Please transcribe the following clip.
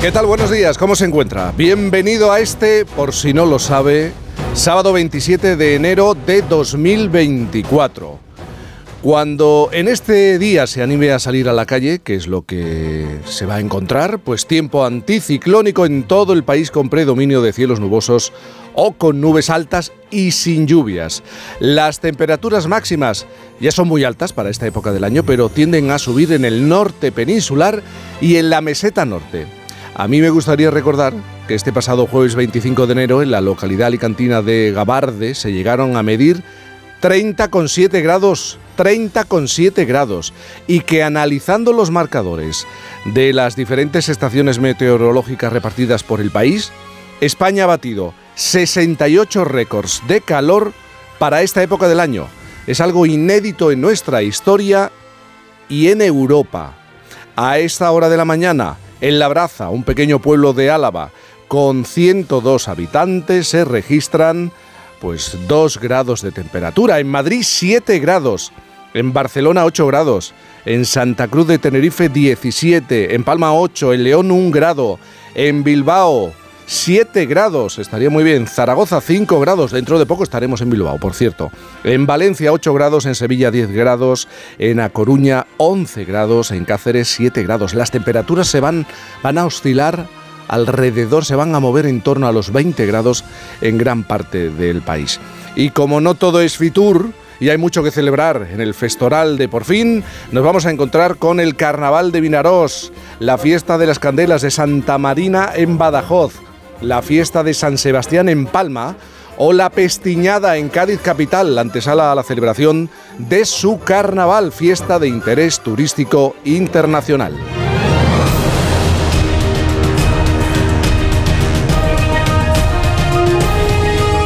¿Qué tal? Buenos días, ¿cómo se encuentra? Bienvenido a este, por si no lo sabe, sábado 27 de enero de 2024. Cuando en este día se anime a salir a la calle, que es lo que se va a encontrar, pues tiempo anticiclónico en todo el país con predominio de cielos nubosos o con nubes altas y sin lluvias. Las temperaturas máximas ya son muy altas para esta época del año, pero tienden a subir en el norte peninsular y en la meseta norte. A mí me gustaría recordar que este pasado jueves 25 de enero en la localidad alicantina de Gabarde se llegaron a medir 30,7 grados, 30,7 grados, y que analizando los marcadores de las diferentes estaciones meteorológicas repartidas por el país, España ha batido 68 récords de calor para esta época del año. Es algo inédito en nuestra historia y en Europa. A esta hora de la mañana, en Labraza, un pequeño pueblo de Álava, con 102 habitantes, se registran pues 2 grados de temperatura. En Madrid 7 grados. En Barcelona 8 grados. En Santa Cruz de Tenerife 17. En Palma 8. En León 1 grado. En Bilbao 7 grados. Estaría muy bien. Zaragoza 5 grados. Dentro de poco estaremos en Bilbao, por cierto. En Valencia 8 grados. En Sevilla 10 grados. En A Coruña 11 grados. En Cáceres 7 grados. Las temperaturas se van, van a oscilar alrededor se van a mover en torno a los 20 grados en gran parte del país. Y como no todo es Fitur, y hay mucho que celebrar en el Festoral de Por fin, nos vamos a encontrar con el Carnaval de Vinarós, la fiesta de las candelas de Santa Marina en Badajoz, la fiesta de San Sebastián en Palma o la Pestiñada en Cádiz capital, la antesala a la celebración de su carnaval, fiesta de interés turístico internacional.